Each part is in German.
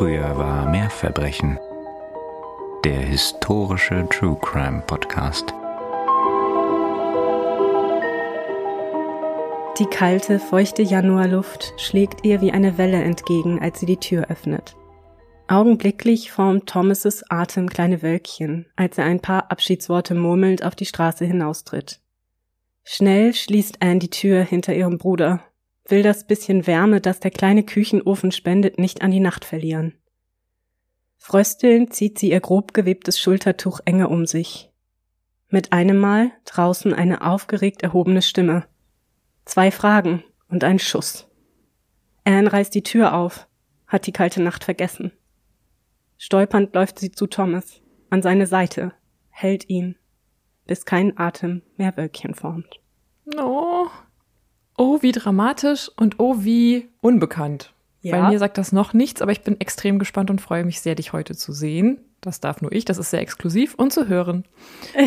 Früher war mehr Verbrechen. Der historische True Crime Podcast. Die kalte, feuchte Januarluft schlägt ihr wie eine Welle entgegen, als sie die Tür öffnet. Augenblicklich formt Thomases Atem kleine Wölkchen, als er ein paar Abschiedsworte murmelnd auf die Straße hinaustritt. Schnell schließt Anne die Tür hinter ihrem Bruder, will das bisschen Wärme, das der kleine Küchenofen spendet, nicht an die Nacht verlieren. Fröstelnd zieht sie ihr grob gewebtes Schultertuch enger um sich. Mit einem Mal draußen eine aufgeregt erhobene Stimme. Zwei Fragen und ein Schuss. Anne reißt die Tür auf, hat die kalte Nacht vergessen. Stolpernd läuft sie zu Thomas, an seine Seite, hält ihn, bis kein Atem mehr Wölkchen formt. Oh, oh, wie dramatisch und oh, wie unbekannt. Ja. Bei mir sagt das noch nichts, aber ich bin extrem gespannt und freue mich sehr, dich heute zu sehen. Das darf nur ich, das ist sehr exklusiv und zu hören.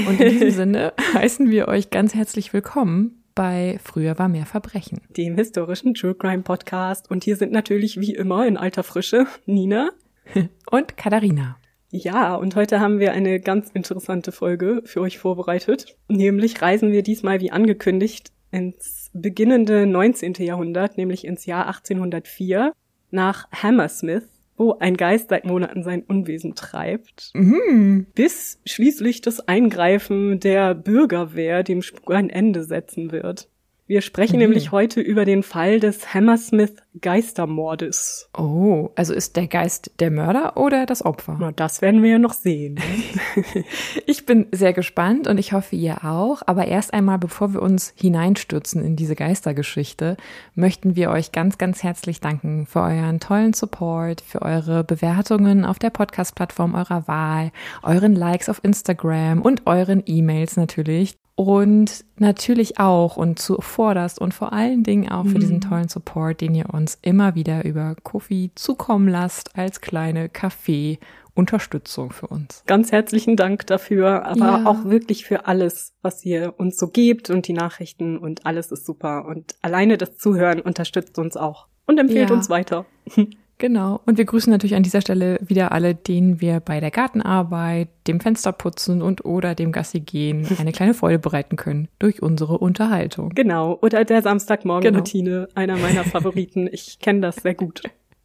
Und in diesem Sinne heißen wir euch ganz herzlich willkommen bei Früher war mehr Verbrechen. Dem historischen True Crime Podcast. Und hier sind natürlich wie immer in alter Frische Nina. Und Katharina. Ja, und heute haben wir eine ganz interessante Folge für euch vorbereitet. Nämlich reisen wir diesmal wie angekündigt ins beginnende 19. Jahrhundert, nämlich ins Jahr 1804 nach Hammersmith, wo ein Geist seit Monaten sein Unwesen treibt, Mhm. bis schließlich das Eingreifen der Bürgerwehr dem Spuk ein Ende setzen wird. Wir sprechen Mhm. nämlich heute über den Fall des Hammersmith Geistermordes. Oh, also ist der Geist der Mörder oder das Opfer? Na, das werden wir ja noch sehen. ne? Ich bin sehr gespannt und ich hoffe, ihr auch. Aber erst einmal, bevor wir uns hineinstürzen in diese Geistergeschichte, möchten wir euch ganz, ganz herzlich danken für euren tollen Support, für eure Bewertungen auf der Podcast-Plattform eurer Wahl, euren Likes auf Instagram und euren E-Mails natürlich. Und natürlich auch und zuvorderst und vor allen Dingen auch für diesen tollen Support, den ihr uns immer wieder über Kofi zukommen lasst als kleine Kaffee-Unterstützung für uns. Ganz herzlichen Dank dafür, aber Ja. auch wirklich für alles, was ihr uns so gebt und die Nachrichten und alles ist super. Und alleine das Zuhören unterstützt uns auch und empfiehlt Ja. uns weiter. Genau. Und wir grüßen natürlich an dieser Stelle wieder alle, denen wir bei der Gartenarbeit, dem Fensterputzen und oder dem Gassi gehen eine kleine Freude bereiten können durch unsere Unterhaltung. Genau. Oder der Samstagmorgen-Routine, einer meiner Favoriten. Ich kenne das sehr gut.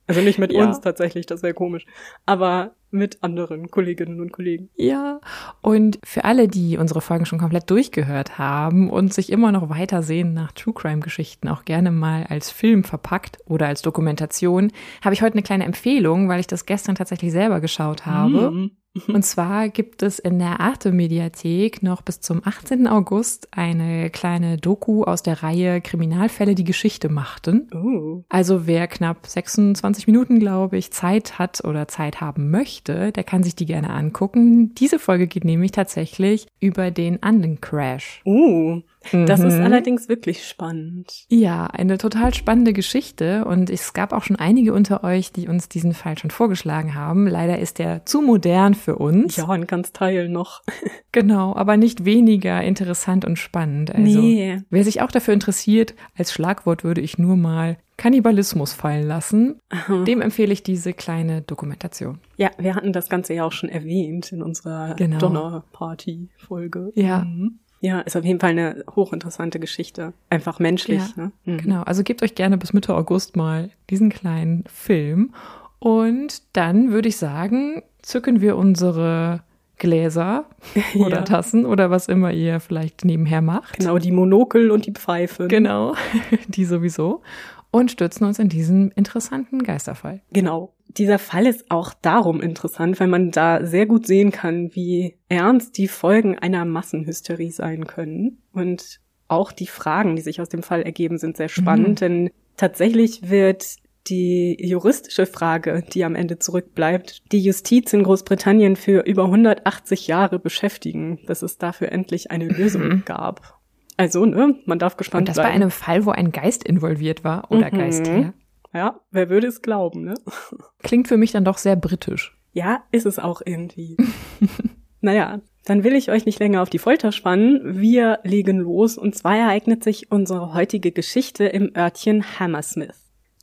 Also nicht mit Ja. uns tatsächlich, das wäre komisch. Aber mit anderen Kolleginnen und Kollegen. Ja, und für alle, die unsere Folgen schon komplett durchgehört haben und sich immer noch weiter sehen nach True Crime Geschichten, auch gerne mal als Film verpackt oder als Dokumentation, habe ich heute eine kleine Empfehlung, weil ich das gestern tatsächlich selber geschaut habe. Mhm. Und zwar gibt es in der Arte Mediathek noch bis zum 18. August eine kleine Doku aus der Reihe Kriminalfälle, die Geschichte machten. Oh. Also wer knapp 26 Minuten, glaube ich, Zeit hat oder Zeit haben möchte, der kann sich die gerne angucken. Diese Folge geht nämlich tatsächlich über den Anden-Crash. Oh. Das ist Mhm. allerdings wirklich spannend. Ja, eine total spannende Geschichte und es gab auch schon einige unter euch, die uns diesen Fall schon vorgeschlagen haben. Leider ist er zu modern für uns. Ja, ein ganz Teil noch. Genau, aber nicht weniger interessant und spannend. Also, Nee. wer sich auch dafür interessiert, als Schlagwort würde ich nur mal Kannibalismus fallen lassen. Dem empfehle ich diese kleine Dokumentation. Ja, wir hatten das Ganze ja auch schon erwähnt in unserer Genau. Donnerparty-Folge. Ja. Mhm. Ja, ist auf jeden Fall eine hochinteressante Geschichte. Einfach menschlich, Ja, ne? Mhm. Genau, also gebt euch gerne bis Mitte August mal diesen kleinen Film. Und dann würde ich sagen, zücken wir unsere Gläser oder Ja. Tassen oder was immer ihr vielleicht nebenher macht. Genau, die Monokel und die Pfeife. Genau, die sowieso. Und stürzen uns in diesen interessanten Geisterfall. Genau. Dieser Fall ist auch darum interessant, weil man da sehr gut sehen kann, wie ernst die Folgen einer Massenhysterie sein können. Und auch die Fragen, die sich aus dem Fall ergeben, sind sehr spannend, denn tatsächlich wird die juristische Frage, die am Ende zurückbleibt, die Justiz in Großbritannien für über 180 Jahre beschäftigen, bis es dafür endlich eine Lösung gab. Also, ne, man darf gespannt Und das bei einem Fall, wo ein Geist involviert war oder Mhm. Geistherr. ja, wer würde es glauben, ne? Klingt für mich dann doch sehr britisch. Ja, ist es auch irgendwie. naja, dann will ich euch nicht länger auf die Folter spannen. Wir legen los und zwar ereignet sich unsere heutige Geschichte im Örtchen Hammersmith.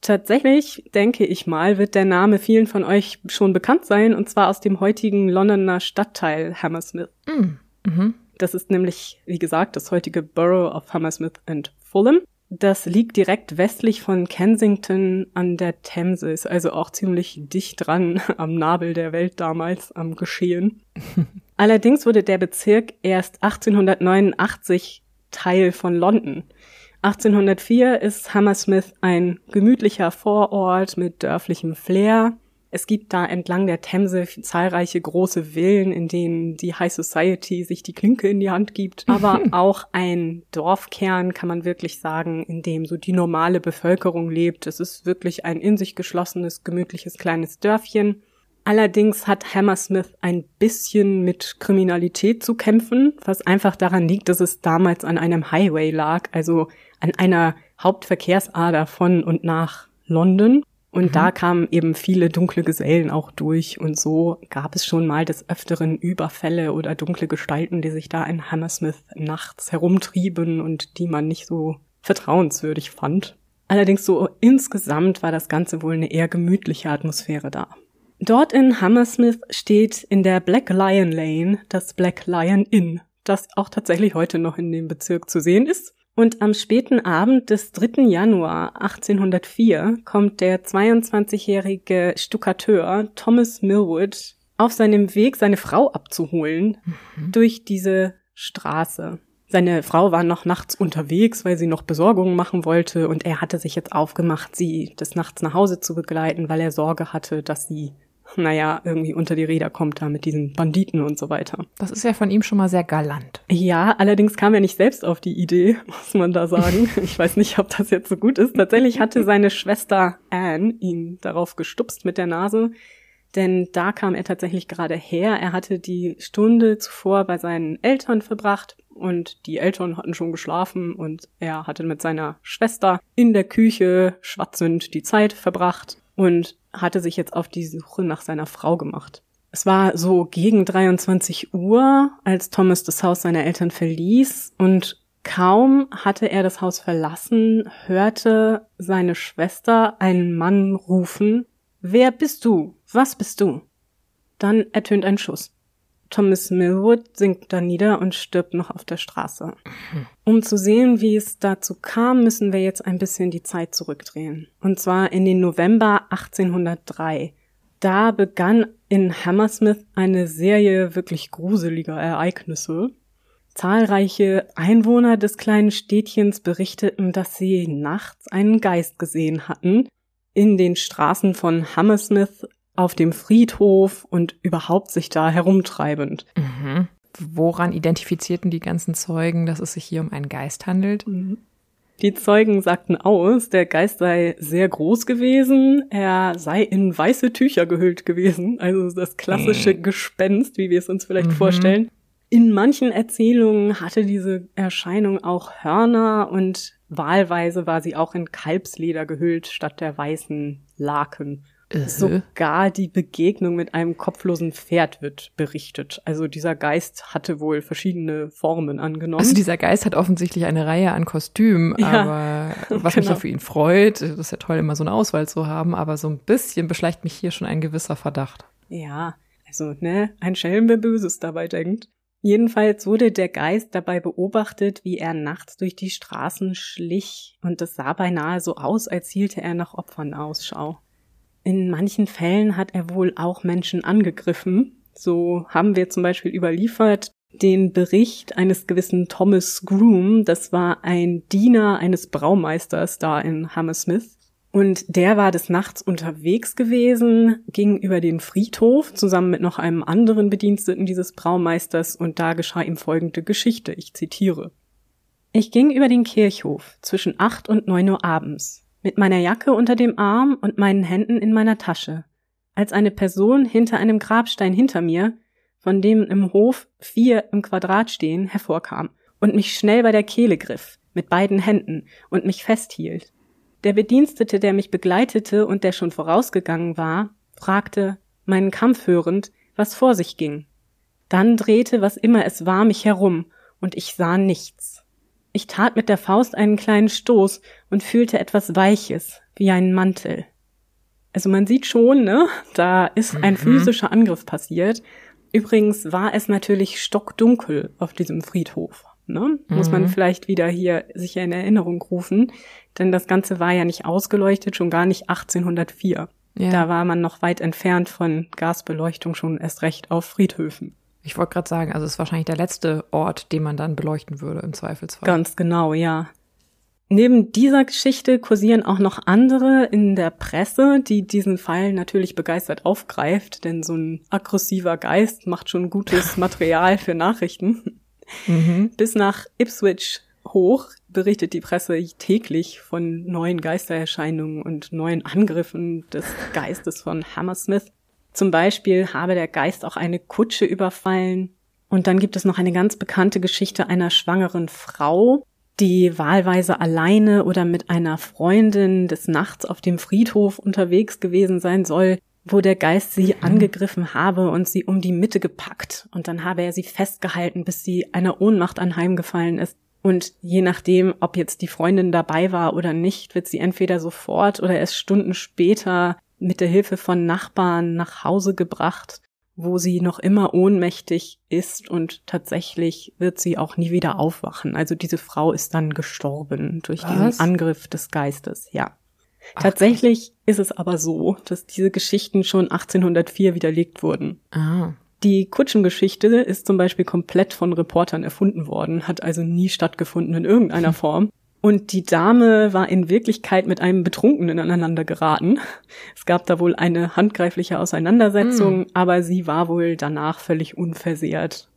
Tatsächlich, denke ich mal, wird der Name vielen von euch schon bekannt sein, und zwar aus dem heutigen Londoner Stadtteil Hammersmith. Mm. Mhm. Das ist nämlich, wie gesagt, das heutige Borough of Hammersmith and Fulham. Das liegt direkt westlich von Kensington an der Themse, ist also auch ziemlich dicht dran am Nabel der Welt damals, am Geschehen. Allerdings wurde der Bezirk erst 1889 Teil von London. 1804 ist Hammersmith ein gemütlicher Vorort mit dörflichem Flair. Es gibt da entlang der Themse zahlreiche große Villen, in denen die High Society sich die Klinke in die Hand gibt, aber auch ein Dorfkern, kann man wirklich sagen, in dem so die normale Bevölkerung lebt. Es ist wirklich ein in sich geschlossenes, gemütliches kleines Dörfchen. Allerdings hat Hammersmith ein bisschen mit Kriminalität zu kämpfen, was einfach daran liegt, dass es damals an einem Highway lag, also an einer Hauptverkehrsader von und nach London. Und mhm. da kamen eben viele dunkle Gesellen auch durch und so gab es schon mal des Öfteren Überfälle oder dunkle Gestalten, die sich da in Hammersmith nachts herumtrieben und die man nicht so vertrauenswürdig fand. Allerdings so insgesamt war das Ganze wohl eine eher gemütliche Atmosphäre da. Dort in Hammersmith steht in der Black Lion Lane das Black Lion Inn, das auch tatsächlich heute noch in dem Bezirk zu sehen ist. Und am späten Abend des 3. Januar 1804 kommt der 22-jährige Stuckateur Thomas Millwood auf seinem Weg, seine Frau abzuholen, mhm. durch diese Straße. Seine Frau war noch nachts unterwegs, weil sie noch Besorgungen machen wollte und er hatte sich jetzt aufgemacht, sie des Nachts nach Hause zu begleiten, weil er Sorge hatte, dass sie naja, irgendwie unter die Räder kommt da mit diesen Banditen und so weiter. Das ist ja von ihm schon mal sehr galant. Ja, allerdings kam er nicht selbst auf die Idee, muss man da sagen. ich weiß nicht, ob das jetzt so gut ist. Tatsächlich hatte seine Schwester Anne ihn darauf gestupst mit der Nase, denn da kam er tatsächlich gerade her. Er hatte die Stunde zuvor bei seinen Eltern verbracht und die Eltern hatten schon geschlafen und er hatte mit seiner Schwester in der Küche schwatzend die Zeit verbracht und hatte sich jetzt auf die Suche nach seiner Frau gemacht. Es war so gegen 23 Uhr, als Thomas das Haus seiner Eltern verließ und kaum hatte er das Haus verlassen, hörte seine Schwester einen Mann rufen, Wer bist du? Was bist du? Dann ertönt ein Schuss. Thomas Millwood sinkt da nieder und stirbt noch auf der Straße. Um zu sehen, wie es dazu kam, müssen wir jetzt ein bisschen die Zeit zurückdrehen. Und zwar in den November 1803. Da begann in Hammersmith eine Serie wirklich gruseliger Ereignisse. Zahlreiche Einwohner des kleinen Städtchens berichteten, dass sie nachts einen Geist gesehen hatten, in den Straßen von Hammersmith auf dem Friedhof und überhaupt sich da herumtreibend. Mhm. Woran identifizierten die ganzen Zeugen, dass es sich hier um einen Geist handelt? Mhm. Die Zeugen sagten aus, der Geist sei sehr groß gewesen, er sei in weiße Tücher gehüllt gewesen, also das klassische mhm. Gespenst, wie wir es uns vielleicht mhm. vorstellen. In manchen Erzählungen hatte diese Erscheinung auch Hörner und wahlweise war sie auch in Kalbsleder gehüllt statt der weißen Laken. Uh Sogar die Begegnung mit einem kopflosen Pferd wird berichtet. Also dieser Geist hatte wohl verschiedene Formen angenommen. Also dieser Geist hat offensichtlich eine Reihe an Kostümen, ja, aber was genau. mich ja für ihn freut, das ist ja toll, immer so eine Auswahl zu haben, aber so ein bisschen beschleicht mich hier schon ein gewisser Verdacht. Ja, also, ne, ein Schelm, wer Böses dabei denkt. Jedenfalls wurde der Geist dabei beobachtet, wie er nachts durch die Straßen schlich, und es sah beinahe so aus, als hielte er nach Opfern Ausschau. In manchen Fällen hat er wohl auch Menschen angegriffen. So haben wir zum Beispiel überliefert den Bericht eines gewissen Thomas Groom. Das war ein Diener eines Braumeisters da in Hammersmith. Und der war des Nachts unterwegs gewesen, ging über den Friedhof zusammen mit noch einem anderen Bediensteten dieses Braumeisters und da geschah ihm folgende Geschichte. Ich zitiere. Ich ging über den Kirchhof zwischen acht und neun Uhr abends mit meiner Jacke unter dem Arm und meinen Händen in meiner Tasche, als eine Person hinter einem Grabstein hinter mir, von dem im Hof vier im Quadrat stehen, hervorkam und mich schnell bei der Kehle griff, mit beiden Händen, und mich festhielt. Der Bedienstete, der mich begleitete und der schon vorausgegangen war, fragte, meinen Kampf hörend, was vor sich ging. Dann drehte, was immer es war, mich herum, und ich sah nichts. Ich tat mit der Faust einen kleinen Stoß und fühlte etwas Weiches, wie ein Mantel. Also man sieht schon, ne, da ist ein mhm. physischer Angriff passiert. Übrigens war es natürlich stockdunkel auf diesem Friedhof. Ne? Mhm. Muss man mhm. vielleicht wieder hier sich in Erinnerung rufen, denn das Ganze war ja nicht ausgeleuchtet, schon gar nicht 1804. Ja. Da war man noch weit entfernt von Gasbeleuchtung schon erst recht auf Friedhöfen. Ich wollte gerade sagen, also es ist wahrscheinlich der letzte Ort, den man dann beleuchten würde im Zweifelsfall. Ganz genau, ja. Neben dieser Geschichte kursieren auch noch andere in der Presse, die diesen Fall natürlich begeistert aufgreift, denn so ein aggressiver Geist macht schon gutes Material für Nachrichten. Mhm. Bis nach Ipswich hoch berichtet die Presse täglich von neuen Geistererscheinungen und neuen Angriffen des Geistes von Hammersmith. Zum Beispiel habe der Geist auch eine Kutsche überfallen. Und dann gibt es noch eine ganz bekannte Geschichte einer schwangeren Frau, die wahlweise alleine oder mit einer Freundin des Nachts auf dem Friedhof unterwegs gewesen sein soll, wo der Geist sie mhm. angegriffen habe und sie um die Mitte gepackt. Und dann habe er sie festgehalten, bis sie einer Ohnmacht anheimgefallen ist. Und je nachdem, ob jetzt die Freundin dabei war oder nicht, wird sie entweder sofort oder erst Stunden später mit der Hilfe von Nachbarn nach Hause gebracht, wo sie noch immer ohnmächtig ist und tatsächlich wird sie auch nie wieder aufwachen. Also diese Frau ist dann gestorben durch Was? diesen Angriff des Geistes, ja. Ach, Tatsächlich ist es aber so, dass diese Geschichten schon 1804 widerlegt wurden. Ah. Die Kutschengeschichte ist zum Beispiel komplett von Reportern erfunden worden, hat also nie stattgefunden in irgendeiner Form. Und die Dame war in Wirklichkeit mit einem Betrunkenen aneinander geraten. Es gab da wohl eine handgreifliche Auseinandersetzung, mm. aber sie war wohl danach völlig unversehrt.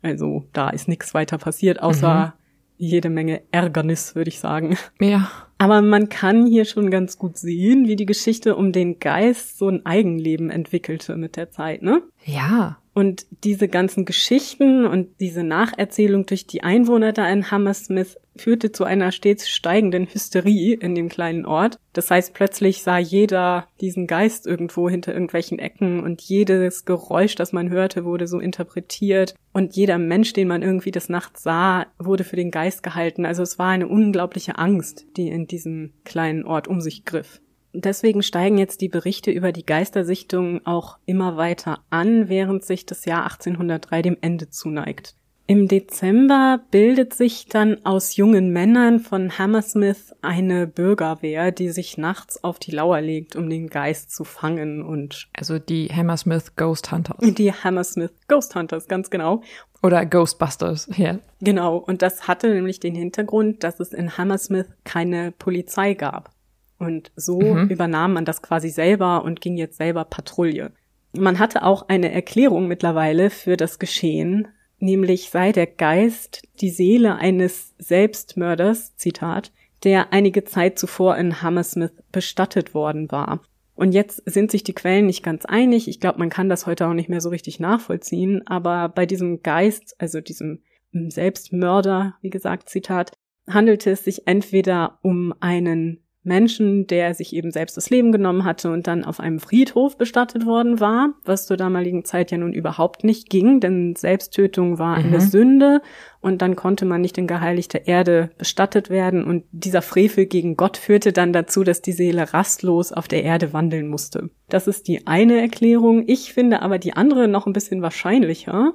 Also da ist nichts weiter passiert, außer mhm. jede Menge Ärgernis, würde ich sagen. Ja. Aber man kann hier schon ganz gut sehen, wie die Geschichte um den Geist so ein Eigenleben entwickelte mit der Zeit, ne? Ja. Und diese ganzen Geschichten und diese Nacherzählung durch die Einwohner da in Hammersmith führte zu einer stets steigenden Hysterie in dem kleinen Ort. Das heißt, plötzlich sah jeder diesen Geist irgendwo hinter irgendwelchen Ecken und jedes Geräusch, das man hörte, wurde so interpretiert und jeder Mensch, den man irgendwie des Nachts sah, wurde für den Geist gehalten. Also es war eine unglaubliche Angst, die in diesem kleinen Ort um sich griff. Deswegen steigen jetzt die Berichte über die Geistersichtungen auch immer weiter an, während sich das Jahr 1803 dem Ende zuneigt. Im Dezember bildet sich dann aus jungen Männern von Hammersmith eine Bürgerwehr, die sich nachts auf die Lauer legt, um den Geist zu fangen und also die Hammersmith Ghost Hunters. Die Hammersmith Ghost Hunters, ganz genau. Oder Ghostbusters, ja. Genau, und das hatte nämlich den Hintergrund, dass es in Hammersmith keine Polizei gab. Und so mhm. übernahm man das quasi selber und ging jetzt selber Patrouille. Man hatte auch eine Erklärung mittlerweile für das Geschehen, nämlich sei der Geist die Seele eines Selbstmörders, Zitat, der einige Zeit zuvor in Hammersmith bestattet worden war. Und jetzt sind sich die Quellen nicht ganz einig. Ich glaube, man kann das heute auch nicht mehr so richtig nachvollziehen. Aber bei diesem Geist, also diesem Selbstmörder, wie gesagt, Zitat, handelte es sich entweder um einen Menschen, der sich eben selbst das Leben genommen hatte und dann auf einem Friedhof bestattet worden war, was zur damaligen Zeit ja nun überhaupt nicht ging, denn Selbsttötung war mhm. eine Sünde und dann konnte man nicht in geheiligter Erde bestattet werden und dieser Frevel gegen Gott führte dann dazu, dass die Seele rastlos auf der Erde wandeln musste. Das ist die eine Erklärung. Ich finde aber die andere noch ein bisschen wahrscheinlicher.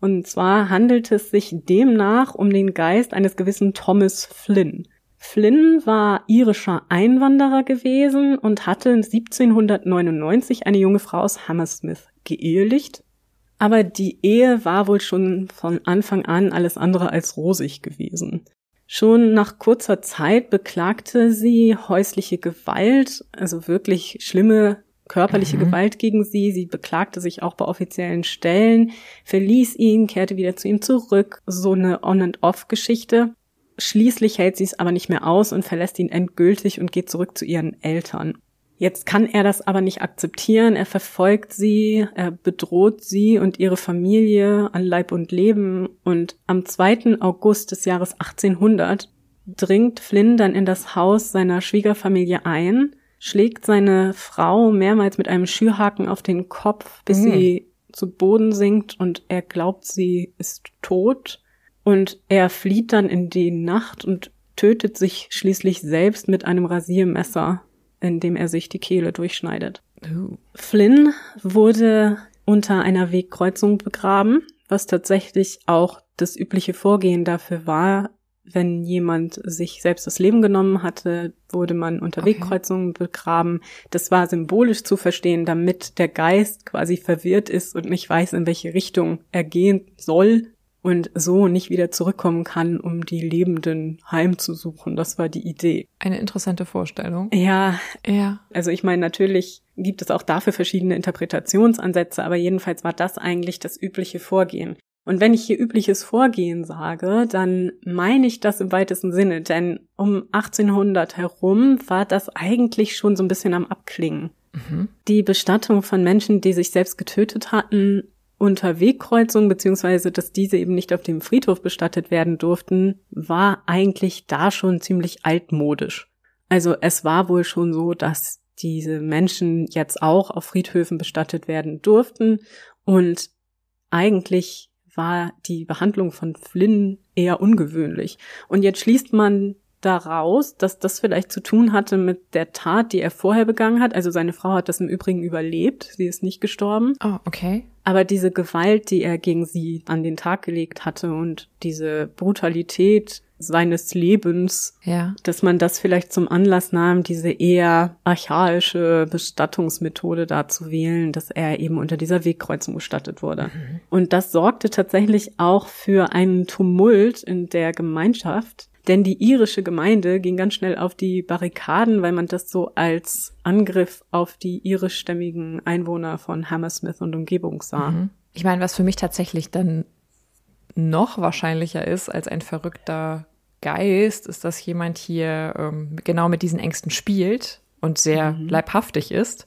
Und zwar handelt es sich demnach um den Geist eines gewissen Thomas Flynn. Flynn war irischer Einwanderer gewesen und hatte 1799 eine junge Frau aus Hammersmith geehelicht. Aber die Ehe war wohl schon von Anfang an alles andere als rosig gewesen. Schon nach kurzer Zeit beklagte sie häusliche Gewalt, also wirklich schlimme körperliche mhm. Gewalt gegen sie. Sie beklagte sich auch bei offiziellen Stellen, verließ ihn, kehrte wieder zu ihm zurück. So eine On-and-Off-Geschichte. Schließlich hält sie es aber nicht mehr aus und verlässt ihn endgültig und geht zurück zu ihren Eltern. Jetzt kann er das aber nicht akzeptieren. Er verfolgt sie, er bedroht sie und ihre Familie an Leib und Leben. Und am 2. August des Jahres 1800 dringt Flynn dann in das Haus seiner Schwiegerfamilie ein, schlägt seine Frau mehrmals mit einem Schürhaken auf den Kopf, bis mhm. sie zu Boden sinkt und er glaubt, sie ist tot. Und er flieht dann in die Nacht und tötet sich schließlich selbst mit einem Rasiermesser. indem er sich die Kehle durchschneidet. Uh. Flynn wurde unter einer Wegkreuzung begraben, was tatsächlich auch das übliche Vorgehen dafür war, wenn jemand sich selbst das Leben genommen hatte, wurde man unter okay. Wegkreuzungen begraben. Das war symbolisch zu verstehen, damit der Geist quasi verwirrt ist und nicht weiß, in welche Richtung er gehen soll und so nicht wieder zurückkommen kann, um die Lebenden heimzusuchen. Das war die Idee. Eine interessante Vorstellung. Ja. Ja. Also ich meine, natürlich gibt es auch dafür verschiedene Interpretationsansätze, aber jedenfalls war das eigentlich das übliche Vorgehen. Und wenn ich hier übliches Vorgehen sage, dann meine ich das im weitesten Sinne, denn um 1800 herum war das eigentlich schon so ein bisschen am Abklingen. Mhm. Die Bestattung von Menschen, die sich selbst getötet hatten, unter Wegkreuzung, beziehungsweise dass diese eben nicht auf dem Friedhof bestattet werden durften, war eigentlich da schon ziemlich altmodisch. Also es war wohl schon so, dass diese Menschen jetzt auch auf Friedhöfen bestattet werden durften und eigentlich war die Behandlung von Flynn eher ungewöhnlich. Und jetzt schließt man daraus, dass das vielleicht zu tun hatte mit der Tat, die er vorher begangen hat. Also seine Frau hat das im Übrigen überlebt, sie ist nicht gestorben. Oh, okay. Aber diese Gewalt, die er gegen sie an den Tag gelegt hatte und diese Brutalität seines Lebens, ja. dass man das vielleicht zum Anlass nahm, diese eher archaische Bestattungsmethode da zu wählen, dass er eben unter dieser Wegkreuzung bestattet wurde. Mhm. Und das sorgte tatsächlich auch für einen Tumult in der Gemeinschaft, denn die irische Gemeinde ging ganz schnell auf die Barrikaden, weil man das so als Angriff auf die irischstämmigen Einwohner von Hammersmith und Umgebung sah. Mhm. Ich meine, was für mich tatsächlich dann noch wahrscheinlicher ist als ein verrückter Geist, ist, dass jemand hier ähm, genau mit diesen Ängsten spielt und sehr mhm. leibhaftig ist.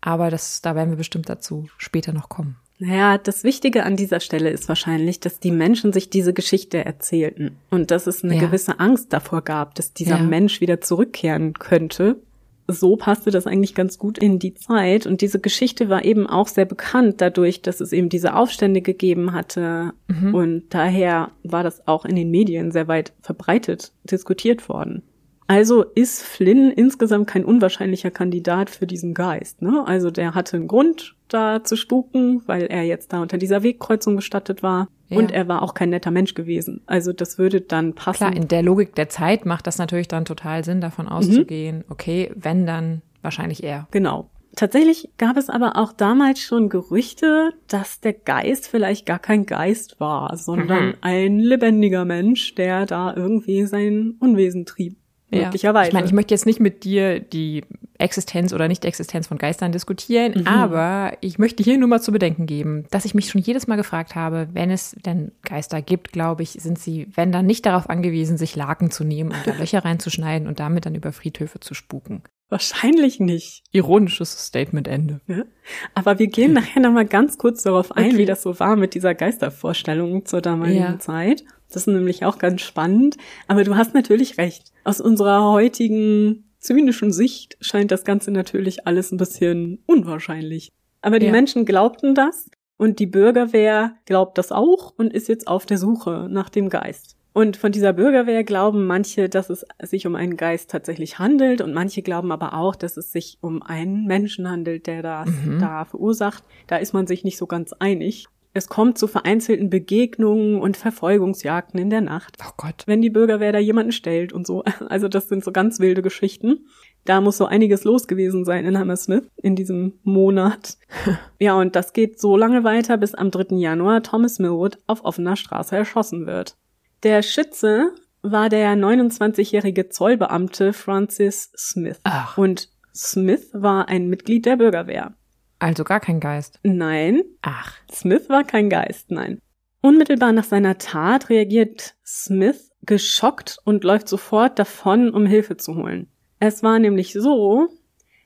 Aber das, da werden wir bestimmt dazu später noch kommen. Naja, das Wichtige an dieser Stelle ist wahrscheinlich, dass die Menschen sich diese Geschichte erzählten und dass es eine ja. gewisse Angst davor gab, dass dieser ja. Mensch wieder zurückkehren könnte. So passte das eigentlich ganz gut in die Zeit und diese Geschichte war eben auch sehr bekannt dadurch, dass es eben diese Aufstände gegeben hatte mhm. und daher war das auch in den Medien sehr weit verbreitet diskutiert worden. Also ist Flynn insgesamt kein unwahrscheinlicher Kandidat für diesen Geist. Ne? Also der hatte einen Grund, da zu spuken, weil er jetzt da unter dieser Wegkreuzung gestattet war. Ja. Und er war auch kein netter Mensch gewesen. Also das würde dann passen. Klar, in der Logik der Zeit macht das natürlich dann total Sinn, davon mhm. auszugehen, mhm. okay, wenn dann wahrscheinlich er. Genau. Tatsächlich gab es aber auch damals schon Gerüchte, dass der Geist vielleicht gar kein Geist war, sondern mhm. ein lebendiger Mensch, der da irgendwie sein Unwesen trieb. Ja. Möglicherweise. Ich meine, ich möchte jetzt nicht mit dir die Existenz oder Nicht-Existenz von Geistern diskutieren, mhm. aber ich möchte hier nur mal zu bedenken geben, dass ich mich schon jedes Mal gefragt habe, wenn es denn Geister gibt, glaube ich, sind sie, wenn dann nicht darauf angewiesen, sich Laken zu nehmen und da Löcher reinzuschneiden und damit dann über Friedhöfe zu spuken. Wahrscheinlich nicht. Ironisches Statement-Ende. Ja. Aber wir gehen nachher nochmal ganz kurz darauf ein, okay. wie das so war mit dieser Geistervorstellung zur damaligen ja. Zeit. Das ist nämlich auch ganz spannend. Aber du hast natürlich recht. Aus unserer heutigen zynischen Sicht scheint das Ganze natürlich alles ein bisschen unwahrscheinlich. Aber die ja. Menschen glaubten das und die Bürgerwehr glaubt das auch und ist jetzt auf der Suche nach dem Geist. Und von dieser Bürgerwehr glauben manche, dass es sich um einen Geist tatsächlich handelt und manche glauben aber auch, dass es sich um einen Menschen handelt, der das mhm. da verursacht. Da ist man sich nicht so ganz einig. Es kommt zu vereinzelten Begegnungen und Verfolgungsjagden in der Nacht. Oh Gott. Wenn die Bürgerwehr da jemanden stellt und so. Also das sind so ganz wilde Geschichten. Da muss so einiges los gewesen sein in Hammersmith in diesem Monat. ja, und das geht so lange weiter, bis am 3. Januar Thomas Millwood auf offener Straße erschossen wird. Der Schütze war der 29-jährige Zollbeamte Francis Smith. Ach. Und Smith war ein Mitglied der Bürgerwehr. Also gar kein Geist. Nein. Ach. Smith war kein Geist, nein. Unmittelbar nach seiner Tat reagiert Smith geschockt und läuft sofort davon, um Hilfe zu holen. Es war nämlich so,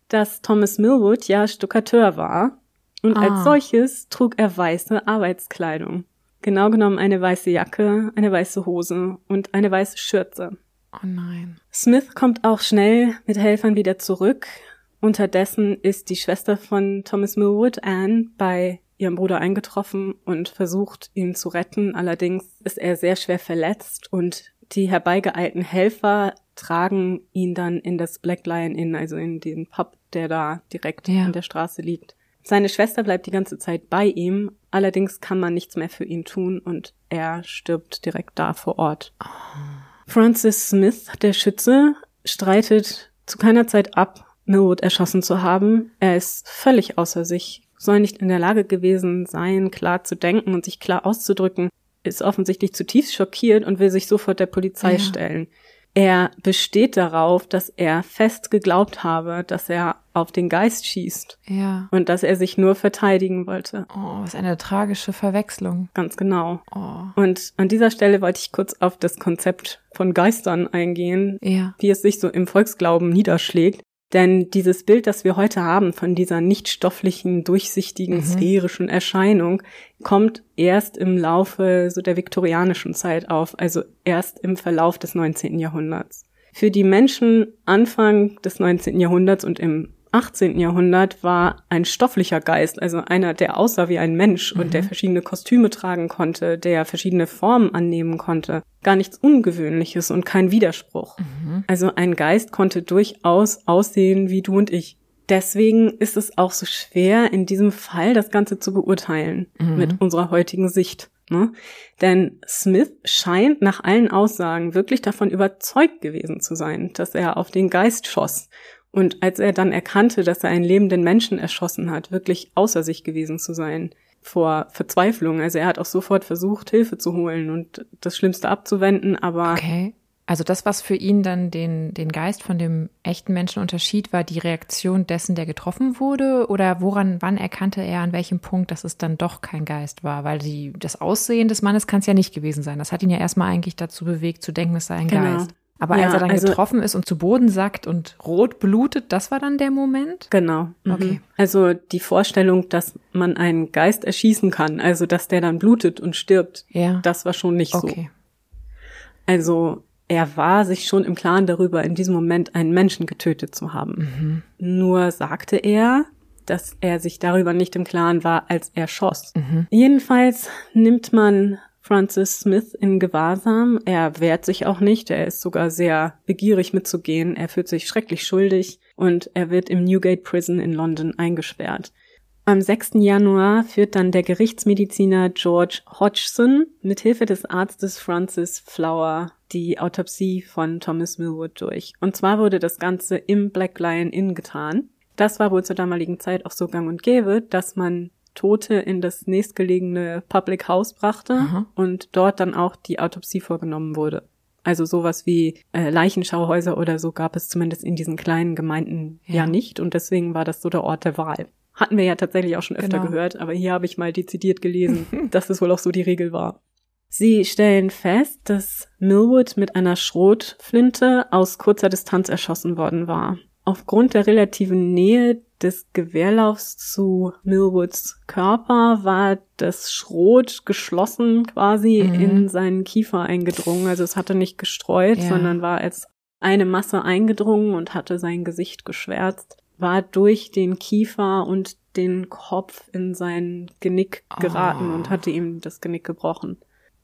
dass Thomas Millwood ja Stuckateur war und ah. als solches trug er weiße Arbeitskleidung. Genau genommen eine weiße Jacke, eine weiße Hose und eine weiße Schürze. Oh nein. Smith kommt auch schnell mit Helfern wieder zurück, Unterdessen ist die Schwester von Thomas Millwood, Anne, bei ihrem Bruder eingetroffen und versucht, ihn zu retten. Allerdings ist er sehr schwer verletzt und Die herbeigeeilten Helfer tragen ihn dann in das Black Lion Inn, also in den Pub, der da direkt Ja. an der Straße liegt. Seine Schwester bleibt die ganze Zeit bei ihm, allerdings kann man nichts mehr für ihn tun und er stirbt direkt da vor Ort. Francis Smith, der Schütze, streitet zu keiner Zeit ab, Millwood erschossen zu haben. Er ist völlig außer sich, soll nicht in der Lage gewesen sein, klar zu denken und sich klar auszudrücken, ist offensichtlich zutiefst schockiert und will sich sofort der Polizei Ja. stellen. Er besteht darauf, dass er fest geglaubt habe, dass er auf den Geist schießt Ja. und dass er sich nur verteidigen wollte. Oh, was eine tragische Verwechslung. Ganz genau. Oh. Und an dieser Stelle wollte ich kurz auf das Konzept von Geistern eingehen, Ja. wie es sich so im Volksglauben niederschlägt. Denn dieses Bild, das wir heute haben von dieser nicht stofflichen, durchsichtigen, Mhm. sphärischen Erscheinung, kommt erst im Laufe so der viktorianischen Zeit auf, also erst im Verlauf des 19. Jahrhunderts. Für die Menschen Anfang des 19. Jahrhunderts und im 18. Jahrhundert war ein stofflicher Geist, also einer, der aussah wie ein Mensch und der verschiedene Kostüme tragen konnte, der verschiedene Formen annehmen konnte, gar nichts Ungewöhnliches und kein Widerspruch. Also ein Geist konnte durchaus aussehen wie du und ich. Deswegen ist es auch so schwer, in diesem Fall das Ganze zu beurteilen mit unserer heutigen Sicht. Ne? Denn Smith scheint nach allen Aussagen wirklich davon überzeugt gewesen zu sein, dass er auf den Geist schoss. Und als er dann erkannte, dass er einen lebenden Menschen erschossen hat, wirklich außer sich gewesen zu sein vor Verzweiflung. Also er hat auch sofort versucht, Hilfe zu holen und das Schlimmste abzuwenden, aber Okay. Also das, was für ihn dann den, den Geist von dem echten Menschen unterschied, war die Reaktion dessen, der getroffen wurde? Oder woran, wann erkannte er an welchem Punkt, dass es dann doch kein Geist war? Weil die, das Aussehen des Mannes kann es ja nicht gewesen sein. Das hat ihn ja erstmal eigentlich dazu bewegt, zu denken, es sei ein Genau. Geist. Aber Ja, als er dann also- getroffen ist und zu Boden sackt und rot blutet, das war dann der Moment? Genau. Mhm. Okay. Also die Vorstellung, dass man einen Geist erschießen kann, also dass der dann blutet und stirbt, Ja. das war schon nicht so. okay. Also er war sich schon im Klaren darüber, in diesem Moment einen Menschen getötet zu haben. Nur sagte er, dass er sich darüber nicht im Klaren war, als er schoss. Jedenfalls nimmt man Francis Smith in Gewahrsam. Er wehrt sich auch nicht. Er ist sogar sehr begierig mitzugehen. Er fühlt sich schrecklich schuldig und er wird im Newgate Prison in London eingesperrt. Am 6. Januar führt dann der Gerichtsmediziner George Hodgson mit Hilfe des Arztes Francis Flower die Autopsie von Thomas Millwood durch. Und zwar wurde das Ganze im Black Lion Inn getan. Das war wohl zur damaligen Zeit auch so gang und gäbe, dass man Tote in das nächstgelegene Public House brachte Aha. und dort dann auch die Autopsie vorgenommen wurde. Also sowas wie äh, Leichenschauhäuser oder so gab es zumindest in diesen kleinen Gemeinden ja. Ja. nicht und deswegen war das so der Ort der Wahl. Hatten wir ja tatsächlich auch schon öfter Genau. gehört, aber hier habe ich mal dezidiert gelesen, dass es wohl auch so die Regel war. Sie stellen fest, dass Millwood mit einer Schrotflinte aus kurzer Distanz erschossen worden war. Aufgrund der relativen Nähe des Gewehrlaufs zu Millwoods Körper war das Schrot geschlossen quasi Mhm. in seinen Kiefer eingedrungen. Also es hatte nicht gestreut, Ja. sondern war als eine Masse eingedrungen und hatte sein Gesicht geschwärzt, war durch den Kiefer und den Kopf in sein Genick geraten Oh. und hatte ihm das Genick gebrochen.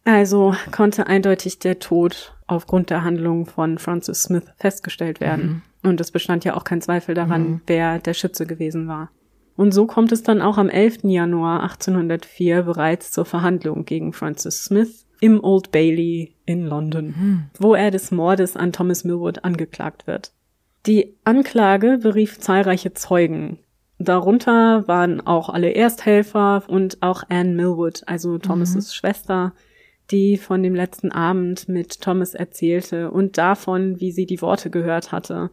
Also konnte eindeutig der Tod aufgrund der Handlung von Francis Smith festgestellt werden. Und es bestand ja auch kein Zweifel daran, Mhm. wer der Schütze gewesen war. Und so kommt es dann auch am 11. Januar 1804 bereits zur Verhandlung gegen Francis Smith im Old Bailey in London, Hm. wo er des Mordes an Thomas Millwood angeklagt wird. Die Anklage berief zahlreiche Zeugen. Darunter waren auch alle Ersthelfer und auch Anne Millwood, also Thomas' Schwester, die von dem letzten Abend mit Thomas erzählte und davon, wie sie die Worte gehört hatte.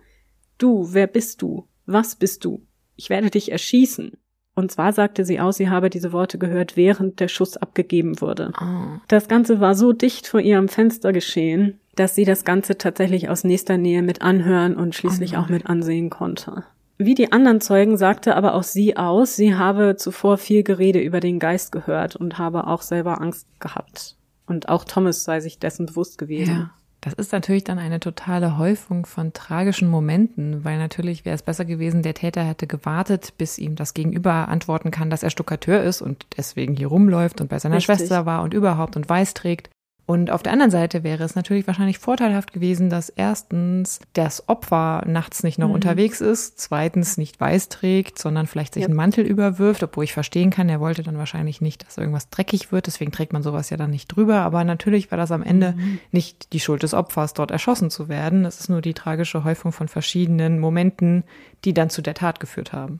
Du, wer bist du? Was bist du? Ich werde dich erschießen. Und zwar sagte sie aus, sie habe diese Worte gehört, während der Schuss abgegeben wurde. Oh. Das Ganze war so dicht vor ihrem Fenster geschehen, dass sie das Ganze tatsächlich aus nächster Nähe mit anhören und schließlich Oh auch mit ansehen konnte. Wie die anderen Zeugen sagte aber auch sie aus, sie habe zuvor viel Gerede über den Geist gehört und habe auch selber Angst gehabt. Und auch Thomas sei sich dessen bewusst gewesen. Ja. Das ist natürlich dann eine totale Häufung von tragischen Momenten, weil natürlich wäre es besser gewesen, der Täter hätte gewartet, bis ihm das Gegenüber antworten kann, dass er Stuckateur ist und deswegen hier rumläuft und bei seiner Richtig. Schwester war und überhaupt und weiß trägt. Und auf der anderen Seite wäre es natürlich wahrscheinlich vorteilhaft gewesen, dass erstens das Opfer nachts nicht noch mhm. unterwegs ist, zweitens nicht weiß trägt, sondern vielleicht sich ja. einen Mantel überwirft, obwohl ich verstehen kann, er wollte dann wahrscheinlich nicht, dass irgendwas dreckig wird, deswegen trägt man sowas ja dann nicht drüber. Aber natürlich war das am Ende mhm. nicht die Schuld des Opfers, dort erschossen zu werden. Es ist nur die tragische Häufung von verschiedenen Momenten, die dann zu der Tat geführt haben.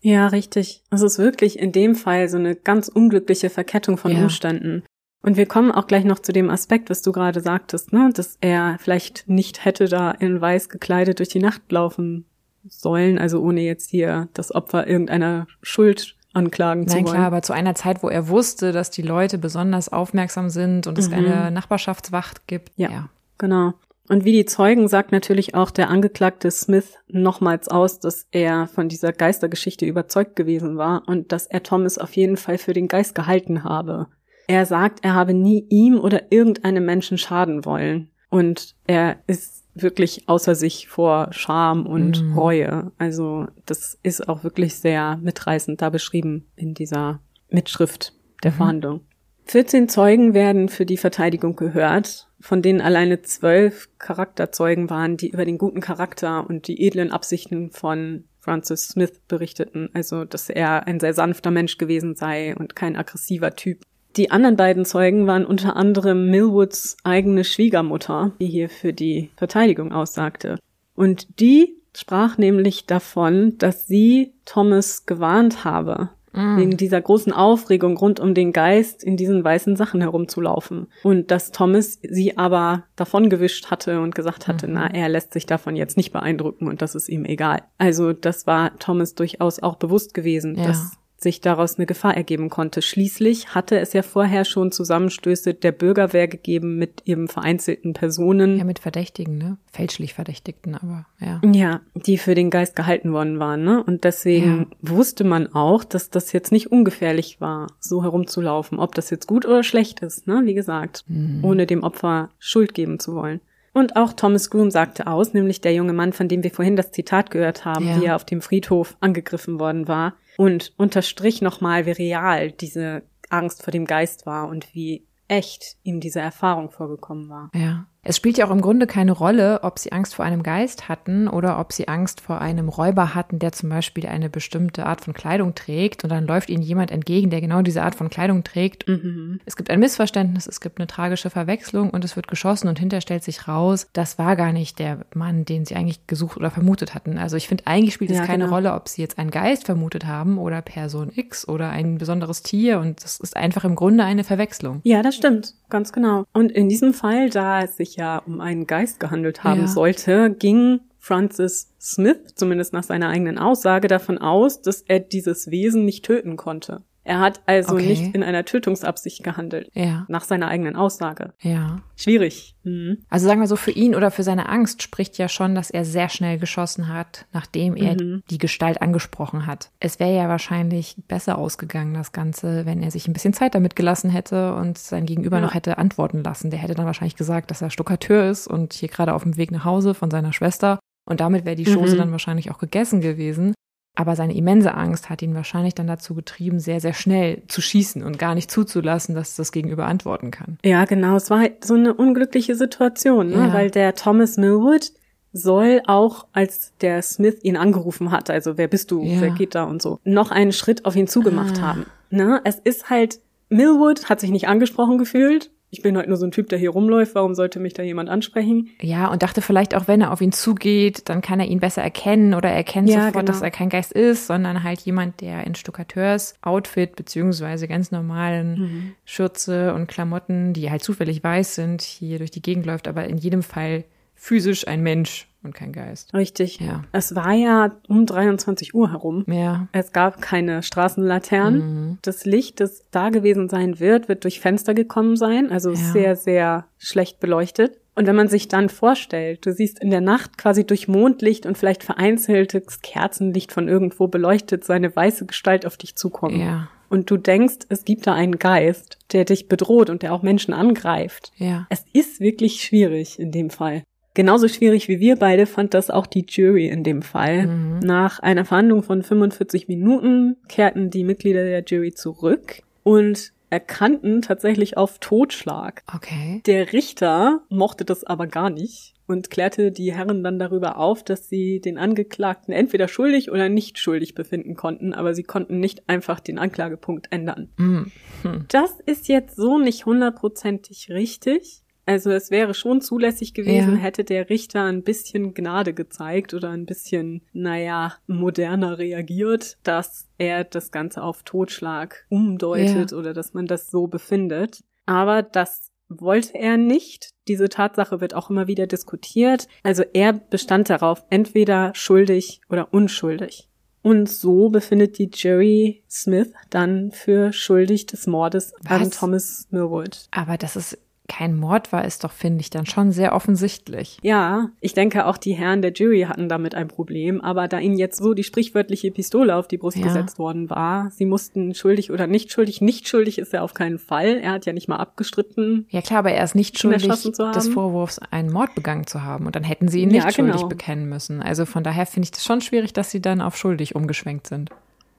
Ja, richtig. Es ist wirklich in dem Fall so eine ganz unglückliche Verkettung von ja. Umständen. Und wir kommen auch gleich noch zu dem Aspekt, was du gerade sagtest, ne, dass er vielleicht nicht hätte da in weiß gekleidet durch die Nacht laufen sollen, also ohne jetzt hier das Opfer irgendeiner Schuld anklagen Nein, zu wollen. Nein, klar, aber zu einer Zeit, wo er wusste, dass die Leute besonders aufmerksam sind und es mhm. eine Nachbarschaftswacht gibt. Ja, ja, genau. Und wie die Zeugen sagt natürlich auch der Angeklagte Smith nochmals aus, dass er von dieser Geistergeschichte überzeugt gewesen war und dass er Thomas auf jeden Fall für den Geist gehalten habe. Er sagt, er habe nie ihm oder irgendeinem Menschen schaden wollen. Und er ist wirklich außer sich vor Scham und mhm. Reue. Also das ist auch wirklich sehr mitreißend da beschrieben in dieser Mitschrift der mhm. Verhandlung. 14 Zeugen werden für die Verteidigung gehört, von denen alleine zwölf Charakterzeugen waren, die über den guten Charakter und die edlen Absichten von Francis Smith berichteten. Also, dass er ein sehr sanfter Mensch gewesen sei und kein aggressiver Typ. Die anderen beiden Zeugen waren unter anderem Millwoods eigene Schwiegermutter, die hier für die Verteidigung aussagte. Und die sprach nämlich davon, dass sie Thomas gewarnt habe, mm. wegen dieser großen Aufregung rund um den Geist in diesen weißen Sachen herumzulaufen. Und dass Thomas sie aber davongewischt hatte und gesagt hatte, mhm. na, er lässt sich davon jetzt nicht beeindrucken und das ist ihm egal. Also das war Thomas durchaus auch bewusst gewesen, ja. dass sich daraus eine Gefahr ergeben konnte. Schließlich hatte es ja vorher schon Zusammenstöße der Bürgerwehr gegeben mit eben vereinzelten Personen. Ja, mit Verdächtigen, ne? Fälschlich Verdächtigten, aber ja. Ja, die für den Geist gehalten worden waren, ne? Und deswegen ja. wusste man auch, dass das jetzt nicht ungefährlich war, so herumzulaufen. Ob das jetzt gut oder schlecht ist, ne? Wie gesagt, mhm. ohne dem Opfer Schuld geben zu wollen. Und auch Thomas Groom sagte aus, nämlich der junge Mann, von dem wir vorhin das Zitat gehört haben, ja. wie er auf dem Friedhof angegriffen worden war und unterstrich nochmal, wie real diese Angst vor dem Geist war und wie echt ihm diese Erfahrung vorgekommen war. Ja. Es spielt ja auch im Grunde keine Rolle, ob sie Angst vor einem Geist hatten oder ob sie Angst vor einem Räuber hatten, der zum Beispiel eine bestimmte Art von Kleidung trägt und dann läuft ihnen jemand entgegen, der genau diese Art von Kleidung trägt. Mhm. Es gibt ein Missverständnis, es gibt eine tragische Verwechslung und es wird geschossen und hinter stellt sich raus, das war gar nicht der Mann, den sie eigentlich gesucht oder vermutet hatten. Also ich finde, eigentlich spielt es ja, keine genau. Rolle, ob sie jetzt einen Geist vermutet haben oder Person X oder ein besonderes Tier und das ist einfach im Grunde eine Verwechslung. Ja, das stimmt, ganz genau. Und in diesem Fall, da es sich ja um einen Geist gehandelt haben ja. sollte, ging Francis Smith, zumindest nach seiner eigenen Aussage, davon aus, dass er dieses Wesen nicht töten konnte. Er hat also okay. nicht in einer Tötungsabsicht gehandelt. Ja. Nach seiner eigenen Aussage. Ja. Schwierig. Mhm. Also sagen wir so, für ihn oder für seine Angst spricht ja schon, dass er sehr schnell geschossen hat, nachdem er mhm. die Gestalt angesprochen hat. Es wäre ja wahrscheinlich besser ausgegangen, das Ganze, wenn er sich ein bisschen Zeit damit gelassen hätte und sein Gegenüber ja. noch hätte antworten lassen. Der hätte dann wahrscheinlich gesagt, dass er Stuckateur ist und hier gerade auf dem Weg nach Hause von seiner Schwester. Und damit wäre die Chose mhm. dann wahrscheinlich auch gegessen gewesen. Aber seine immense Angst hat ihn wahrscheinlich dann dazu getrieben, sehr, sehr schnell zu schießen und gar nicht zuzulassen, dass das Gegenüber antworten kann. Ja, genau. Es war halt so eine unglückliche Situation, ne? Ja. weil der Thomas Millwood soll auch, als der Smith ihn angerufen hat, also wer bist du, ja. wer geht da und so, noch einen Schritt auf ihn zugemacht ah. haben. Ne? Es ist halt, Millwood hat sich nicht angesprochen gefühlt, ich bin halt nur so ein Typ, der hier rumläuft, warum sollte mich da jemand ansprechen? Ja, und dachte vielleicht auch, wenn er auf ihn zugeht, dann kann er ihn besser erkennen oder er erkennt ja, sofort, genau. dass er kein Geist ist, sondern halt jemand, der in Stuckateurs-Outfit beziehungsweise ganz normalen mhm. Schürze und Klamotten, die halt zufällig weiß sind, hier durch die Gegend läuft, aber in jedem Fall physisch ein Mensch und kein Geist. Richtig. Ja. Es war ja um 23 Uhr herum. Ja. Es gab keine Straßenlaternen. Mhm. Das Licht, das da gewesen sein wird, wird durch Fenster gekommen sein, also ja. sehr, sehr schlecht beleuchtet. Und wenn man sich dann vorstellt, du siehst in der Nacht quasi durch Mondlicht und vielleicht vereinzeltes Kerzenlicht von irgendwo beleuchtet seine weiße Gestalt auf dich zukommen. Ja. Und du denkst, es gibt da einen Geist, der dich bedroht und der auch Menschen angreift. Ja. Es ist wirklich schwierig in dem Fall. Genauso schwierig wie wir beide fand das auch die Jury in dem Fall. Mhm. Nach einer Verhandlung von 45 Minuten kehrten die Mitglieder der Jury zurück und erkannten tatsächlich auf Totschlag. Okay. Der Richter mochte das aber gar nicht und klärte die Herren dann darüber auf, dass sie den Angeklagten entweder schuldig oder nicht schuldig befinden konnten, aber sie konnten nicht einfach den Anklagepunkt ändern. Mm. Hm. Das ist jetzt so nicht hundertprozentig richtig. Also es wäre schon zulässig gewesen, Ja. hätte der Richter ein bisschen Gnade gezeigt oder ein bisschen, naja, moderner reagiert, dass er das Ganze auf Totschlag umdeutet oder dass man das so befindet. Aber das wollte er nicht. Diese Tatsache wird auch immer wieder diskutiert. Also er bestand darauf, entweder schuldig oder unschuldig. Und so befindet die Jury Smith dann für schuldig des Mordes an Was? Thomas Millwood. Aber dass es kein Mord war, ist doch, finde ich, dann schon sehr offensichtlich. Ja, ich denke auch die Herren der Jury hatten damit ein Problem, aber da ihnen jetzt so die sprichwörtliche Pistole auf die Brust Ja. gesetzt worden war, sie mussten schuldig oder nicht schuldig. Nicht schuldig ist er auf keinen Fall. Er hat ja nicht mal abgestritten. Ja klar, aber er ist nicht schuldig des Vorwurfs, einen Mord begangen zu haben. Und dann hätten sie ihn Ja, nicht schuldig genau. bekennen müssen. Also von daher finde ich das schon schwierig, dass sie dann auf schuldig umgeschwenkt sind.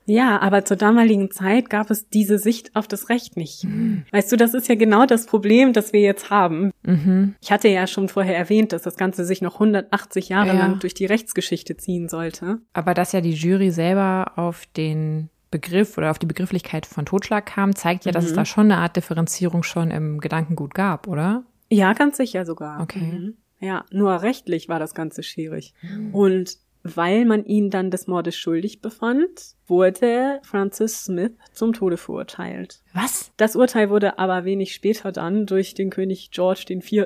Ja, aber zur damaligen Zeit gab es diese Sicht auf das Recht nicht. Hm. Weißt du, das ist ja genau das Problem, das wir jetzt haben. Mhm. Ich hatte ja schon vorher erwähnt, dass das Ganze sich noch 180 Jahre Ja. lang durch die Rechtsgeschichte ziehen sollte. Aber dass ja die Jury selber auf den Begriff oder auf die Begrifflichkeit von Totschlag kam, zeigt ja, dass Mhm. es da schon eine Art Differenzierung schon im Gedankengut gab, oder? Ja, ganz sicher sogar. Okay. Mhm. Ja, nur rechtlich war das Ganze schwierig. Und weil man ihn dann des Mordes schuldig befand, wurde Francis Smith zum Tode verurteilt. Was? Das Urteil wurde aber wenig später dann durch den König George IV.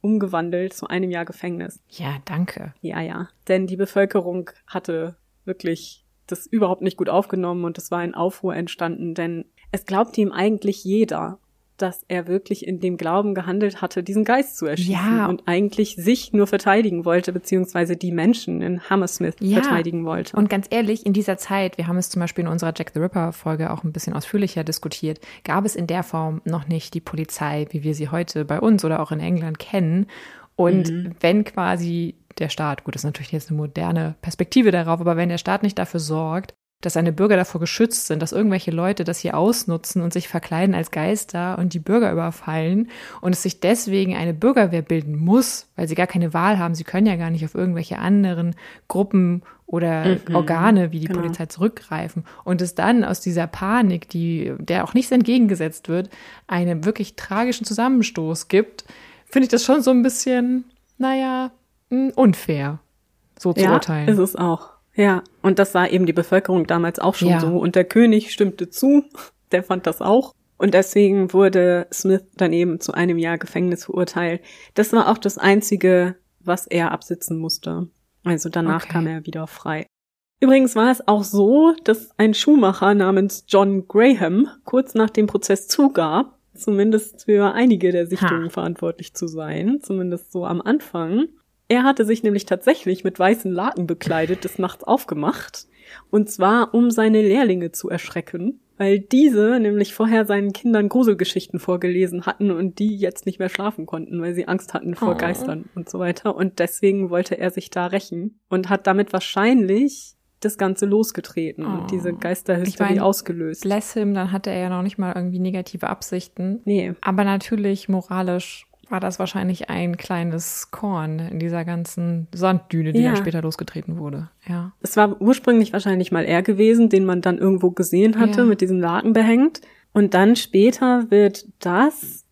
umgewandelt zu einem Jahr Gefängnis. Ja, danke. Ja, ja. Denn die Bevölkerung hatte wirklich das überhaupt nicht gut aufgenommen und es war ein Aufruhr entstanden, denn es glaubte ihm eigentlich jeder, dass er wirklich in dem Glauben gehandelt hatte, diesen Geist zu erschießen Ja. und eigentlich sich nur verteidigen wollte, beziehungsweise die Menschen in Hammersmith Ja. verteidigen wollte. Und ganz ehrlich, in dieser Zeit, wir haben es zum Beispiel in unserer Jack the Ripper Folge auch ein bisschen ausführlicher diskutiert, gab es in der Form noch nicht die Polizei, wie wir sie heute bei uns oder auch in England kennen. Und Mhm. wenn quasi der Staat, gut, das ist natürlich jetzt eine moderne Perspektive darauf, aber wenn der Staat nicht dafür sorgt, dass seine Bürger davor geschützt sind, dass irgendwelche Leute das hier ausnutzen und sich verkleiden als Geister und die Bürger überfallen und es sich deswegen eine Bürgerwehr bilden muss, weil sie gar keine Wahl haben, sie können ja gar nicht auf irgendwelche anderen Gruppen oder Organe wie die genau. Polizei zurückgreifen und es dann aus dieser Panik, die der auch nichts entgegengesetzt wird, einen wirklich tragischen Zusammenstoß gibt, finde ich das schon so ein bisschen, naja, mh, unfair, so zu ja, urteilen. ist es auch. Ja, und das sah eben die Bevölkerung damals auch schon Ja. so. Und der König stimmte zu, der fand das auch. Und deswegen wurde Smith dann eben zu einem Jahr Gefängnis verurteilt. Das war auch das Einzige, was er absitzen musste. Also danach Okay. kam er wieder frei. Übrigens war es auch so, dass ein Schuhmacher namens John Graham kurz nach dem Prozess zugab, zumindest für einige der Sichtungen verantwortlich zu sein, zumindest so am Anfang. Er hatte sich nämlich tatsächlich mit weißen Laken bekleidet des Nachts aufgemacht, und zwar um seine Lehrlinge zu erschrecken, weil diese nämlich vorher seinen Kindern Gruselgeschichten vorgelesen hatten und die jetzt nicht mehr schlafen konnten, weil sie Angst hatten vor Oh. Geistern und so weiter. Und deswegen wollte er sich da rächen und hat damit wahrscheinlich das Ganze losgetreten Oh. und diese Geisterhysterie Ich mein, ausgelöst. Bless him, dann hatte er ja noch nicht mal irgendwie negative Absichten. Nee. Aber natürlich moralisch war das wahrscheinlich ein kleines Korn in dieser ganzen Sanddüne, die Ja. dann später losgetreten wurde. Ja. Es war ursprünglich wahrscheinlich mal er gewesen, den man dann irgendwo gesehen hatte, Ja. mit diesen Laken behängt. Und dann später wird das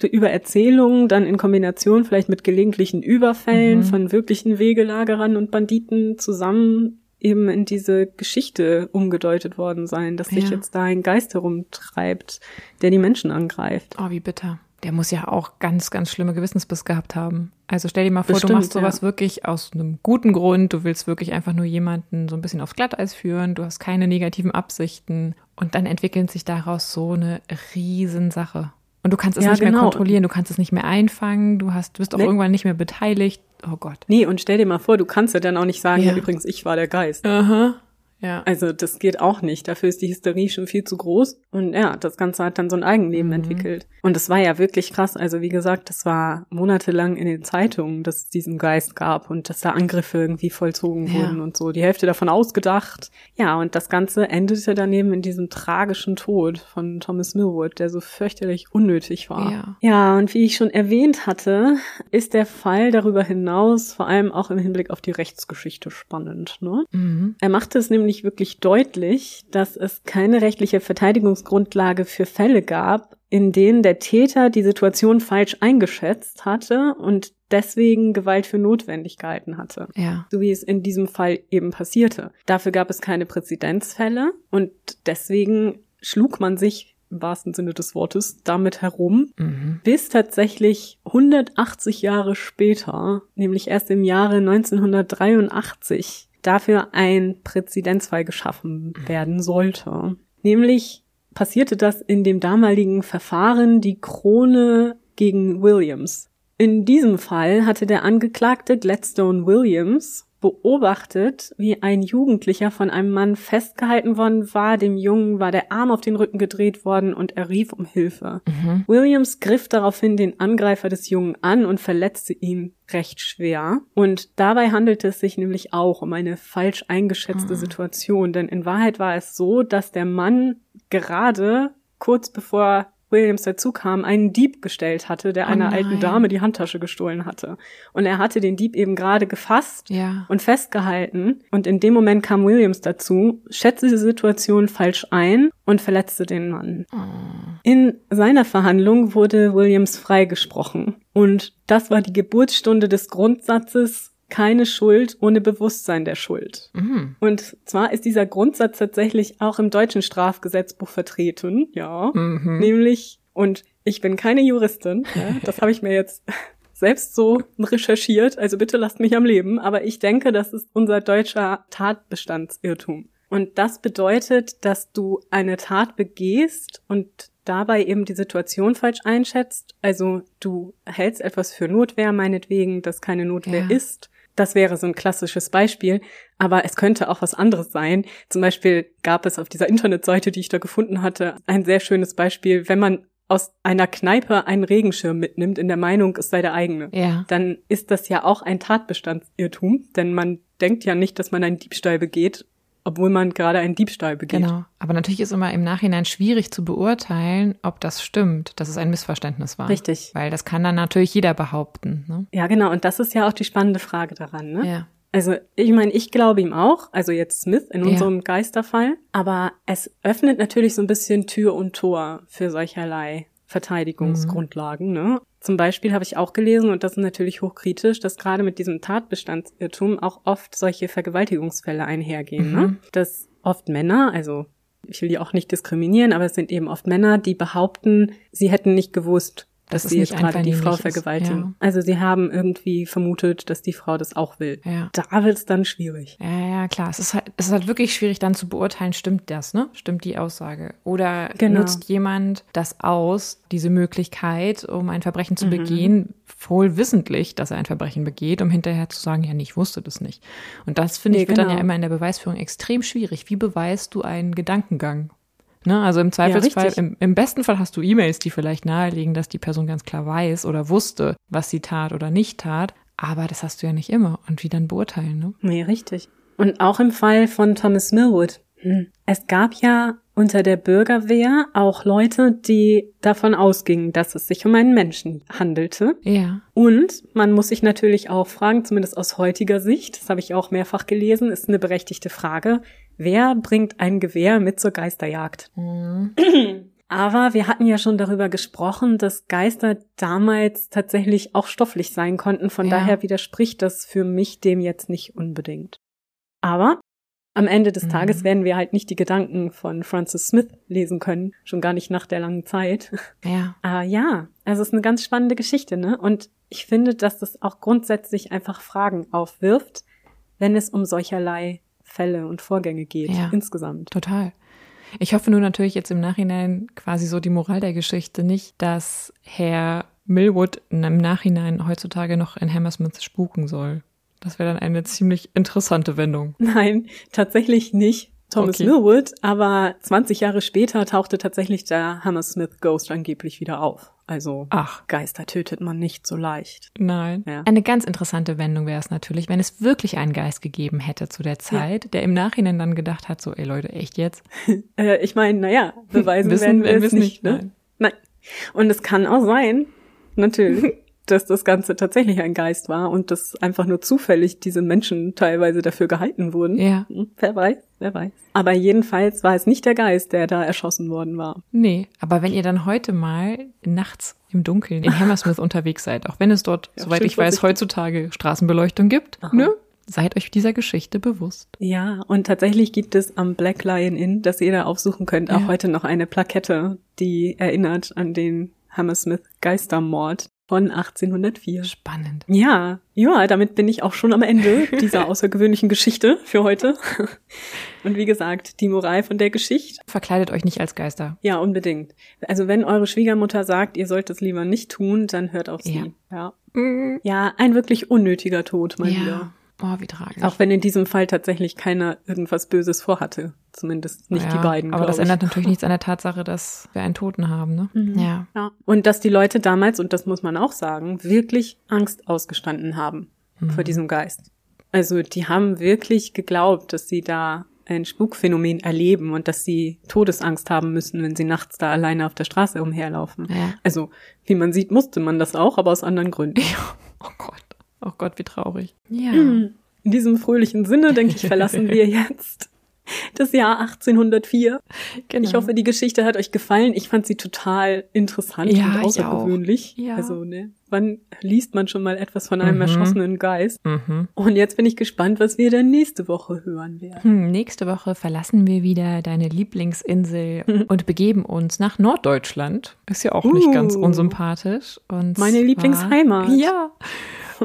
über Erzählungen dann in Kombination vielleicht mit gelegentlichen Überfällen Mhm. von wirklichen Wegelagerern und Banditen zusammen eben in diese Geschichte umgedeutet worden sein, dass sich Ja. jetzt da ein Geist herumtreibt, der die Menschen angreift. Oh, wie bitter. Der muss ja auch ganz, ganz schlimme Gewissensbiss gehabt haben. Also stell dir mal vor, Bestimmt, du machst sowas ja. wirklich aus einem guten Grund. Du willst wirklich einfach nur jemanden so ein bisschen aufs Glatteis führen. Du hast keine negativen Absichten. Und dann entwickelt sich daraus so eine Riesensache. Und du kannst es Ja, nicht mehr genau. kontrollieren. Du kannst es nicht mehr einfangen. Du hast, du bist auch Nee. irgendwann nicht mehr beteiligt. Oh Gott. Nee, und stell dir mal vor, du kannst ja dann auch nicht sagen, Ja. ja, übrigens, ich war der Geist. Aha. Ja. Also das geht auch nicht. Dafür ist die Hysterie schon viel zu groß. Und ja, das Ganze hat dann so ein Eigenleben Mhm. entwickelt. Und das war ja wirklich krass. Also wie gesagt, das war monatelang in den Zeitungen, dass es diesen Geist gab und dass da Angriffe irgendwie vollzogen Ja. wurden und so. Die Hälfte davon ausgedacht. Ja, und das Ganze endete daneben in diesem tragischen Tod von Thomas Millwood, der so fürchterlich unnötig war. Ja. Ja, und wie ich schon erwähnt hatte, ist der Fall darüber hinaus vor allem auch im Hinblick auf die Rechtsgeschichte spannend. Ne? Mhm. Er machte es nämlich wirklich deutlich, dass es keine rechtliche Verteidigungsgrundlage für Fälle gab, in denen der Täter die Situation falsch eingeschätzt hatte und deswegen Gewalt für notwendig gehalten hatte. Ja. So wie es in diesem Fall eben passierte. Dafür gab es keine Präzedenzfälle und deswegen schlug man sich im wahrsten Sinne des Wortes damit herum, Mhm. bis tatsächlich 180 Jahre später, nämlich erst im Jahre 1983, dafür ein Präzedenzfall geschaffen werden sollte. Nämlich passierte das in dem damaligen Verfahren die Krone gegen Williams. In diesem Fall hatte der Angeklagte Gladstone Williams beobachtet, wie ein Jugendlicher von einem Mann festgehalten worden war. Dem Jungen war der Arm auf den Rücken gedreht worden und er rief um Hilfe. Mhm. Williams griff daraufhin den Angreifer des Jungen an und verletzte ihn recht schwer. Und dabei handelte es sich nämlich auch um eine falsch eingeschätzte Ah. Situation, denn in Wahrheit war es so, dass der Mann gerade kurz bevor Williams dazu kam, einen Dieb gestellt hatte, der Oh einer nein. alten Dame die Handtasche gestohlen hatte. Und er hatte den Dieb eben gerade gefasst Ja. und festgehalten. Und in dem Moment kam Williams dazu, schätzte die Situation falsch ein und verletzte den Mann. Oh. In seiner Verhandlung wurde Williams freigesprochen. Und das war die Geburtsstunde des Grundsatzes, keine Schuld ohne Bewusstsein der Schuld. Mhm. Und zwar ist dieser Grundsatz tatsächlich auch im deutschen Strafgesetzbuch vertreten, ja. Mhm. Nämlich, und ich bin keine Juristin, ja, das habe ich mir jetzt selbst so recherchiert, also bitte lasst mich am Leben, aber ich denke, das ist unser deutscher Tatbestandsirrtum. Und das bedeutet, dass du eine Tat begehst und dabei eben die Situation falsch einschätzt. Also du hältst etwas für Notwehr, meinetwegen, das keine Notwehr Ja. ist. Das wäre so ein klassisches Beispiel, aber es könnte auch was anderes sein. Zum Beispiel gab es auf dieser Internetseite, die ich da gefunden hatte, ein sehr schönes Beispiel, wenn man aus einer Kneipe einen Regenschirm mitnimmt in der Meinung, es sei der eigene. Ja. Dann ist das ja auch ein Tatbestandsirrtum, denn man denkt ja nicht, dass man einen Diebstahl begeht, obwohl man gerade einen Diebstahl begeht. Genau. Aber natürlich ist immer im Nachhinein schwierig zu beurteilen, ob das stimmt, dass es ein Missverständnis war. Richtig. Weil das kann dann natürlich jeder behaupten. Ne? Ja, genau. Und das ist ja auch die spannende Frage daran. Ne? Ja. Also ich meine, ich glaube ihm auch, also jetzt Smith in Ja. unserem Geisterfall, aber es öffnet natürlich so ein bisschen Tür und Tor für solcherlei Verteidigungsgrundlagen. Ne? Zum Beispiel habe ich auch gelesen, und das ist natürlich hochkritisch, dass gerade mit diesem Tatbestandsirrtum auch oft solche Vergewaltigungsfälle einhergehen. Ne? Mhm. Dass oft Männer, also ich will die auch nicht diskriminieren, aber es sind eben oft Männer, die behaupten, sie hätten nicht gewusst, dass es sie nicht jetzt gerade die Frau vergewaltigen. ja. Also sie haben irgendwie vermutet, dass die Frau das auch will. Ja. Da wird's dann schwierig. Ja, ja, klar. Es ist halt, es ist halt wirklich schwierig dann zu beurteilen, stimmt das, ne? Stimmt die Aussage? Oder Genau. nutzt jemand das aus, diese Möglichkeit, um ein Verbrechen zu Mhm. begehen, wohl wissentlich, dass er ein Verbrechen begeht, um hinterher zu sagen, ja, nee, ich wusste das nicht. Und das, finde Nee, ich, wird dann genau. ja immer in der Beweisführung extrem schwierig. Wie beweist du einen Gedankengang? Ne? Also im Zweifelsfall, richtig. im, im besten Fall hast du E-Mails, die vielleicht nahelegen, dass die Person ganz klar weiß oder wusste, was sie tat oder nicht tat. Aber das hast du ja nicht immer. Und wie dann beurteilen, ne? Nee, richtig. Und auch im Fall von Thomas Millwood. Hm. Es gab ja unter der Bürgerwehr auch Leute, die davon ausgingen, dass es sich um einen Menschen handelte. Ja. Und man muss sich natürlich auch fragen, zumindest aus heutiger Sicht, das habe ich auch mehrfach gelesen, ist eine berechtigte Frage, wer bringt ein Gewehr mit zur Geisterjagd? Mhm. Aber wir hatten ja schon darüber gesprochen, dass Geister damals tatsächlich auch stofflich sein konnten. Von Ja. daher widerspricht das für mich dem jetzt nicht unbedingt. Aber am Ende des Mhm. Tages werden wir halt nicht die Gedanken von Francis Smith lesen können, schon gar nicht nach der langen Zeit. Ja. Aber ja, also es ist eine ganz spannende Geschichte, ne? Und ich finde, dass das auch grundsätzlich einfach Fragen aufwirft, wenn es um solcherlei Fälle und Vorgänge geht, Ja. insgesamt. Total. Ich hoffe nur natürlich jetzt im Nachhinein quasi so die Moral der Geschichte nicht, dass Herr Millwood im Nachhinein heutzutage noch in Hammersmith spuken soll. Das wäre dann eine ziemlich interessante Wendung. Nein, tatsächlich nicht. Thomas Okay. Millwood, aber 20 Jahre später tauchte tatsächlich der Hammersmith Ghost angeblich wieder auf. Also Ach, Geister tötet man nicht so leicht. nein. Ja. Eine ganz interessante Wendung wäre es natürlich, wenn es wirklich einen Geist gegeben hätte zu der Zeit, der im Nachhinein dann gedacht hat, so, ey Leute, echt jetzt? Äh, ich meine, naja, beweisen Wissen werden wir es nicht, nicht, ne? Nein. Und es kann auch sein, natürlich, dass das Ganze tatsächlich ein Geist war und dass einfach nur zufällig diese Menschen teilweise dafür gehalten wurden. Ja. Hm, Wer weiß, wer weiß. Aber jedenfalls war es nicht der Geist, der da erschossen worden war. Nee, aber wenn ihr dann heute mal nachts im Dunkeln in Hammersmith unterwegs seid, auch wenn es dort, Ja, soweit ich weiß, heutzutage Straßenbeleuchtung gibt, Aha. ne? Seid euch dieser Geschichte bewusst. Ja, und tatsächlich gibt es am Black Lion Inn, das ihr da aufsuchen könnt, auch Ja. heute noch eine Plakette, die erinnert an den Hammersmith Geistermord von 1804. Spannend. Ja, ja, damit bin ich auch schon am Ende dieser außergewöhnlichen Geschichte für heute. Und wie gesagt, die Moral von der Geschichte. Verkleidet euch nicht als Geister. Ja, unbedingt. Also wenn eure Schwiegermutter sagt, ihr sollt es lieber nicht tun, dann hört auf sie. Ja. Ja, ein wirklich unnötiger Tod mal wieder. Ja. Oh, wie tragisch. Auch wenn in diesem Fall tatsächlich keiner irgendwas Böses vorhatte. Zumindest nicht Ja, die beiden. Aber das ich. ändert natürlich nichts an der Tatsache, dass wir einen Toten haben, ne? Mhm. Ja. Ja. Und dass die Leute damals, und das muss man auch sagen, wirklich Angst ausgestanden haben Mhm. vor diesem Geist. Also die haben wirklich geglaubt, dass sie da ein Spukphänomen erleben und dass sie Todesangst haben müssen, wenn sie nachts da alleine auf der Straße umherlaufen. Ja. Also, wie man sieht, musste man das auch, aber aus anderen Gründen. Oh Gott. Oh Gott, wie traurig. Ja. In diesem fröhlichen Sinne, denke ich, verlassen wir jetzt das Jahr 1804. Genau. Ich hoffe, die Geschichte hat euch gefallen. Ich fand sie total interessant Ja, und ich außergewöhnlich. Ja. Also, ne, wann liest man schon mal etwas von einem Mhm. erschossenen Geist? Mhm. Und jetzt bin ich gespannt, was wir dann nächste Woche hören werden. Hm, nächste Woche verlassen wir wieder deine Lieblingsinsel und begeben uns nach Norddeutschland. Ist ja auch nicht Uh. ganz unsympathisch. Und Meine Lieblingsheimat. Ja.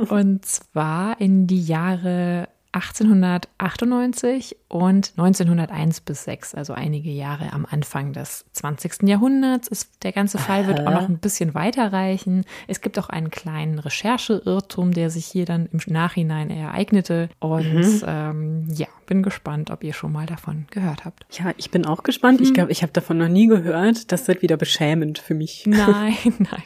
Und zwar in die Jahre 1898 und 1901 bis 6, also einige Jahre am Anfang des 20. Jahrhunderts. Ist, der ganze Fall wird auch noch ein bisschen weiterreichen. Es gibt auch einen kleinen Rechercheirrtum, der sich hier dann im Nachhinein ereignete. Und ähm, ja, bin gespannt, ob ihr schon mal davon gehört habt. Ja, ich bin auch gespannt. Hm. Ich glaube, ich habe davon noch nie gehört. Das wird wieder beschämend für mich. Nein, nein.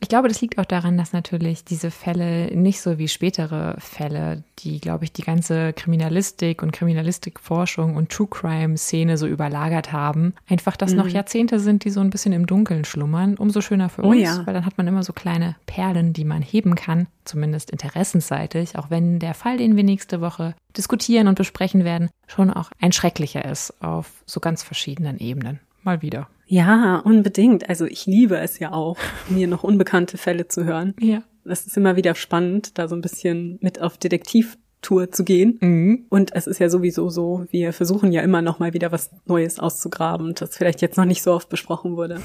Ich glaube, das liegt auch daran, dass natürlich diese Fälle nicht so wie spätere Fälle, die, glaube ich, die ganze Kriminalistik und Kriminalistikforschung und True Crime Szene so überlagert haben, einfach das noch Jahrzehnte sind, die so ein bisschen im Dunkeln schlummern. Umso schöner für Oh uns, ja. weil dann hat man immer so kleine Perlen, die man heben kann, zumindest interessensseitig, auch wenn der Fall, den wir nächste Woche diskutieren und besprechen werden, schon auch ein schrecklicher ist auf so ganz verschiedenen Ebenen. Mal wieder. Ja, unbedingt. Also ich liebe es ja auch, mir noch unbekannte Fälle zu hören. Ja. Das ist immer wieder spannend, da so ein bisschen mit auf Detektivtour zu gehen. Mhm. Und es ist ja sowieso so, wir versuchen ja immer noch mal wieder was Neues auszugraben, das vielleicht jetzt noch nicht so oft besprochen wurde.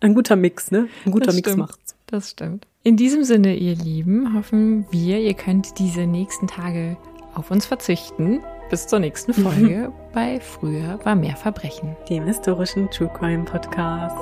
Ein guter Mix, ne? Ein guter Das Mix stimmt. macht's. Das stimmt. In diesem Sinne, ihr Lieben, hoffen wir, ihr könnt diese nächsten Tage auf uns verzichten. Bis zur nächsten Folge bei Früher war mehr Verbrechen. Dem historischen True Crime Podcast.